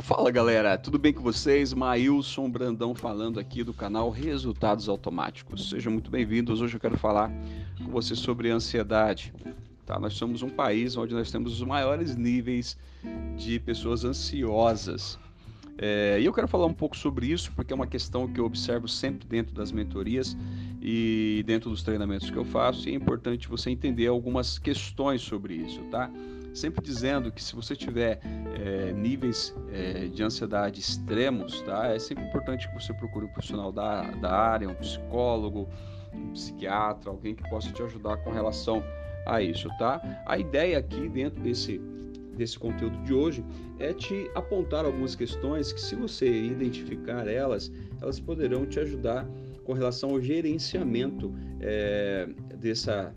Fala galera, tudo bem com vocês? Maílson Brandão falando aqui do canal Resultados Automáticos. Sejam muito bem-vindos. Hoje eu quero falar com você sobre ansiedade. Tá? Nós somos um país onde nós temos os maiores níveis de pessoas ansiosas. É, e eu quero falar um pouco sobre isso porque é uma questão que eu observo sempre dentro das mentorias e dentro dos treinamentos que eu faço. E é importante você entender algumas questões sobre isso, tá? Sempre dizendo que se você tiver é, níveis é, de ansiedade extremos, tá? É sempre importante que você procure um profissional da, da área, um psicólogo, um psiquiatra, alguém que possa te ajudar com relação a isso, tá? A ideia aqui dentro desse desse conteúdo de hoje é te apontar algumas questões que se você identificar elas, elas poderão te ajudar com relação ao gerenciamento é, dessa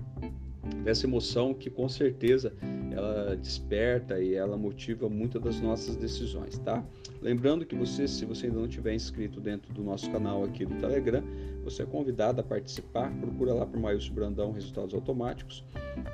dessa emoção que com certeza ela desperta e ela motiva muitas das nossas decisões, tá? Lembrando que você, se você ainda não tiver inscrito dentro do nosso canal aqui do Telegram, você é convidado a participar. Procura lá por Maílson Brandão Resultados Automáticos,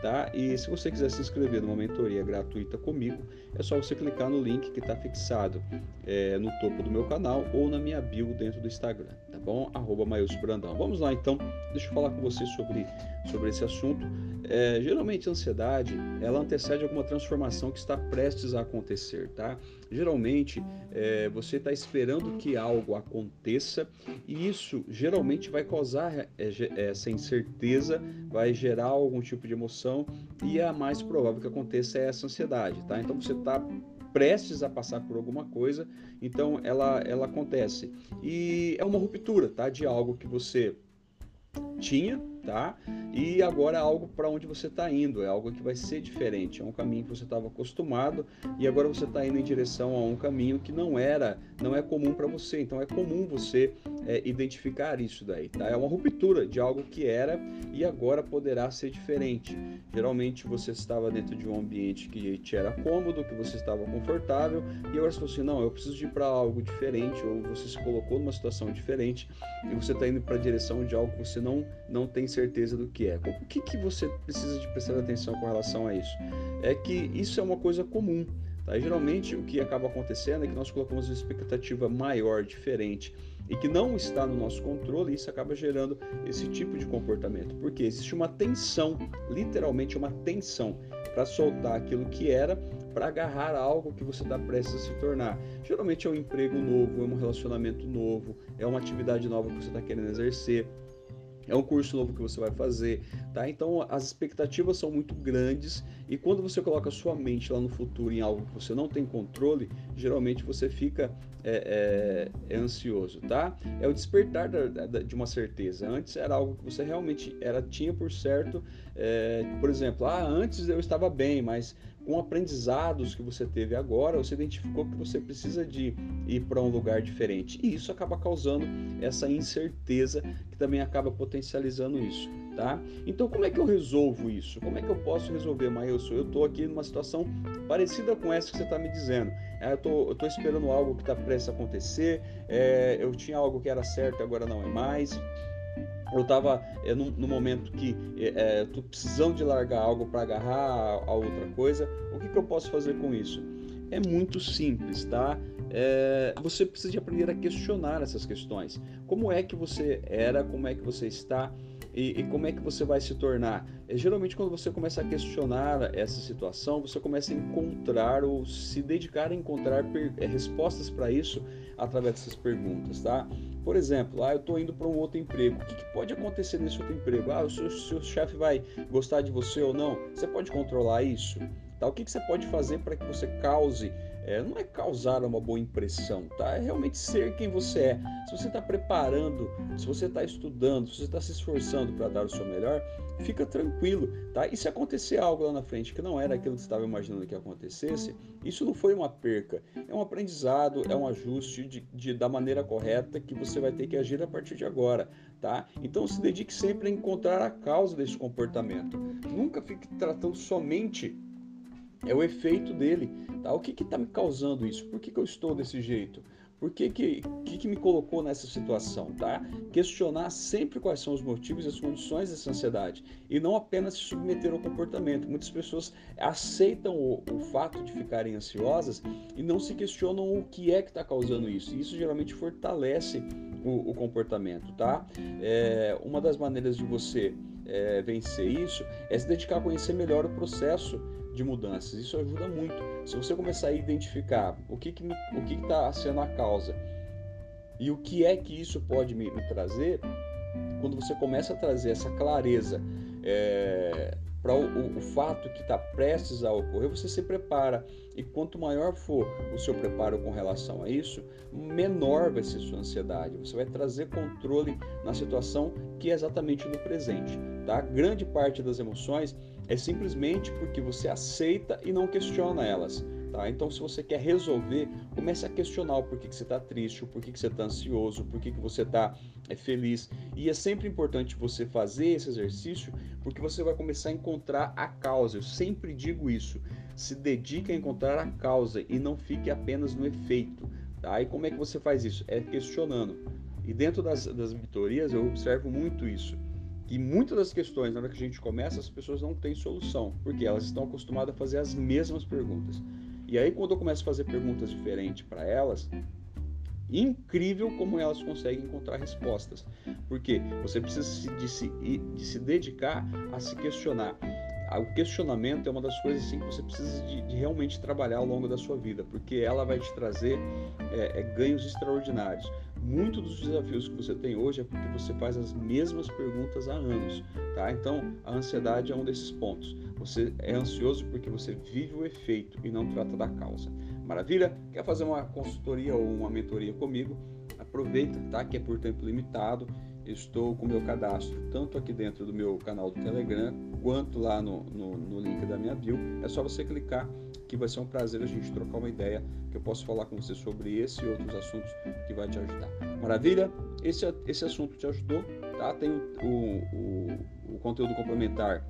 tá? E se você quiser se inscrever numa mentoria gratuita comigo, é só você clicar no link que está fixado é, no topo do meu canal ou na minha bio dentro do Instagram, tá bom? Arroba Maílson Brandão. Vamos lá então, deixa eu falar com você sobre, sobre esse assunto. É, geralmente a ansiedade, ela antecede alguma transformação que está prestes a acontecer, tá? Geralmente é, você está esperando que algo aconteça e isso geralmente vai causar é, essa incerteza, vai gerar algum tipo de emoção e a mais provável que aconteça é essa ansiedade, tá? Então você está prestes a passar por alguma coisa, então ela, ela acontece. E é uma ruptura, tá? De algo que você tinha, tá? E agora é algo para onde você está indo, é algo que vai ser diferente, é um caminho que você estava acostumado e agora você está indo em direção a um caminho que não era, não é comum para você. Então é comum você é, identificar isso daí, tá? É uma ruptura de algo que era e agora poderá ser diferente. Geralmente você estava dentro de um ambiente que te era cômodo, que você estava confortável e agora você falou assim, não, eu preciso ir para algo diferente ou você se colocou numa situação diferente e você está indo para a direção de algo que você não não tem certeza do que é. O que, que você precisa de prestar atenção com relação a isso? É que isso é uma coisa comum. Tá? E, geralmente o que acaba acontecendo é que nós colocamos uma expectativa maior, diferente, e que não está no nosso controle, e isso acaba gerando esse tipo de comportamento. Porque existe uma tensão, literalmente uma tensão, para soltar aquilo que era para agarrar algo que você está prestes a se tornar. Geralmente é um emprego novo, é um relacionamento novo, é uma atividade nova que você está querendo exercer é um curso novo que você vai fazer, tá? Então as expectativas são muito grandes e quando você coloca sua mente lá no futuro em algo que você não tem controle, geralmente você fica é, é, é ansioso, tá? É o despertar da, da, de uma certeza. Antes era algo que você realmente era tinha por certo, é, por exemplo, ah, antes eu estava bem, mas com aprendizados que você teve agora, você identificou que você precisa de ir para um lugar diferente. E isso acaba causando essa incerteza que também acaba potencializando isso, tá? Então, como é que eu resolvo isso? Como é que eu posso resolver, Maílson? Eu estou aqui numa situação parecida com essa que você está me dizendo. É, eu tô, estou esperando algo que está prestes a acontecer, é, eu tinha algo que era certo agora não é mais eu estava é, no, no, momento que é, tô precisando de largar algo para agarrar a, outra coisa. O que, que eu posso fazer com isso? É muito simples, tá? É, você precisa de aprender a questionar essas questões. Como é que você era? Como é que você está? E, e, como é que você vai se tornar? É, geralmente, quando você começa a questionar essa situação, você começa a encontrar ou se dedicar a encontrar é, respostas para isso através dessas perguntas, tá? Por exemplo, ah, eu estou indo para um outro emprego. O que, que, pode acontecer nesse outro emprego? Ah, o seu, seu chefe vai gostar de você ou não? Você pode controlar isso? Tá? O que, que você pode fazer para que você cause é, não é causar uma boa impressão, tá? É realmente ser quem você é. Se você está preparando, se você está estudando, se você está se esforçando para dar o seu melhor, fica tranquilo, tá? E se acontecer algo lá na frente que não era aquilo que você estava imaginando que acontecesse, isso não foi uma perca, é um aprendizado, é um ajuste de, de, da maneira correta que você vai ter que agir a partir de agora, tá? Então se dedique sempre a encontrar a causa desse comportamento. Nunca fique tratando somente é o efeito dele. Tá? O que está me causando isso? Por que, que eu estou desse jeito? Por que que, que que me colocou nessa situação, tá? Questionar sempre quais são os motivos e as condições dessa ansiedade e não apenas se submeter ao comportamento. Muitas pessoas aceitam o, o fato de ficarem ansiosas e não se questionam o que é que está causando isso. E isso geralmente fortalece o, o comportamento, tá? É, uma das maneiras de você é, vencer isso é se dedicar a conhecer melhor o processo de mudanças. Isso ajuda muito. Se você começar a identificar o que que o que está sendo a causa e o que é que isso pode me, me trazer, quando você começa a trazer essa clareza é, para o, o, fato que está prestes a ocorrer, você se prepara. E quanto maior for o seu preparo com relação a isso, menor vai ser sua ansiedade. Você vai trazer controle na situação que é exatamente no presente. Tá? Grande parte das emoções é simplesmente porque você aceita e não questiona elas. Tá? Então, se você quer resolver, comece a questionar o porquê que você está triste, o porquê que você está ansioso, o porquê que você está é, feliz. E é sempre importante você fazer esse exercício, porque você vai começar a encontrar a causa. Eu sempre digo isso. Se dedique a encontrar a causa e não fique apenas no efeito. Tá? E como é que você faz isso? É questionando. E dentro das, das mentorias eu observo muito isso. E muitas das questões, na hora que a gente começa, as pessoas não têm solução, porque elas estão acostumadas a fazer as mesmas perguntas. E aí, quando eu começo a fazer perguntas diferentes para elas, incrível como elas conseguem encontrar respostas. Porque você precisa de se, de se dedicar a se questionar. O questionamento é uma das coisas assim, que você precisa de, de realmente trabalhar ao longo da sua vida, porque ela vai te trazer é, é, ganhos extraordinários. Muito dos desafios que você tem hoje é porque você faz as mesmas perguntas há anos, tá? Então, a ansiedade é um desses pontos. Você é ansioso porque você vive o efeito e não trata da causa. Maravilha? Quer fazer uma consultoria ou uma mentoria comigo? Aproveita, tá? Que é por tempo limitado. Estou com o meu cadastro tanto aqui dentro do meu canal do Telegram quanto lá no, no, no link da minha bio. É só você clicar que vai ser um prazer a gente trocar uma ideia, que eu posso falar com você sobre esse e outros assuntos que vai te ajudar. Maravilha? Esse, esse assunto te ajudou, tá? Tem o, o, o conteúdo complementar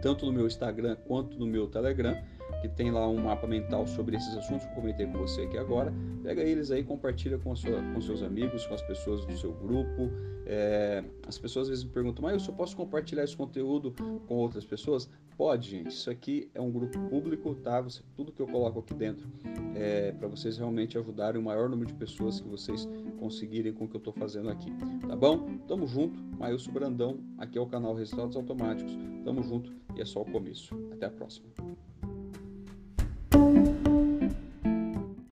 tanto no meu Instagram quanto no meu Telegram que tem lá um mapa mental sobre esses assuntos que eu comentei com você aqui agora. Pega eles aí, compartilha com, sua, com seus amigos, com as pessoas do seu grupo. É, as pessoas às vezes me perguntam, mas eu posso compartilhar esse conteúdo com outras pessoas? Pode, gente. Isso aqui é um grupo público, tá? Você, tudo que eu coloco aqui dentro é para vocês realmente ajudarem o maior número de pessoas que vocês conseguirem com o que eu estou fazendo aqui, tá bom? Tamo junto, Mailson Brandão, aqui é o canal Resultados Automáticos. Tamo junto e é só o começo. Até a próxima.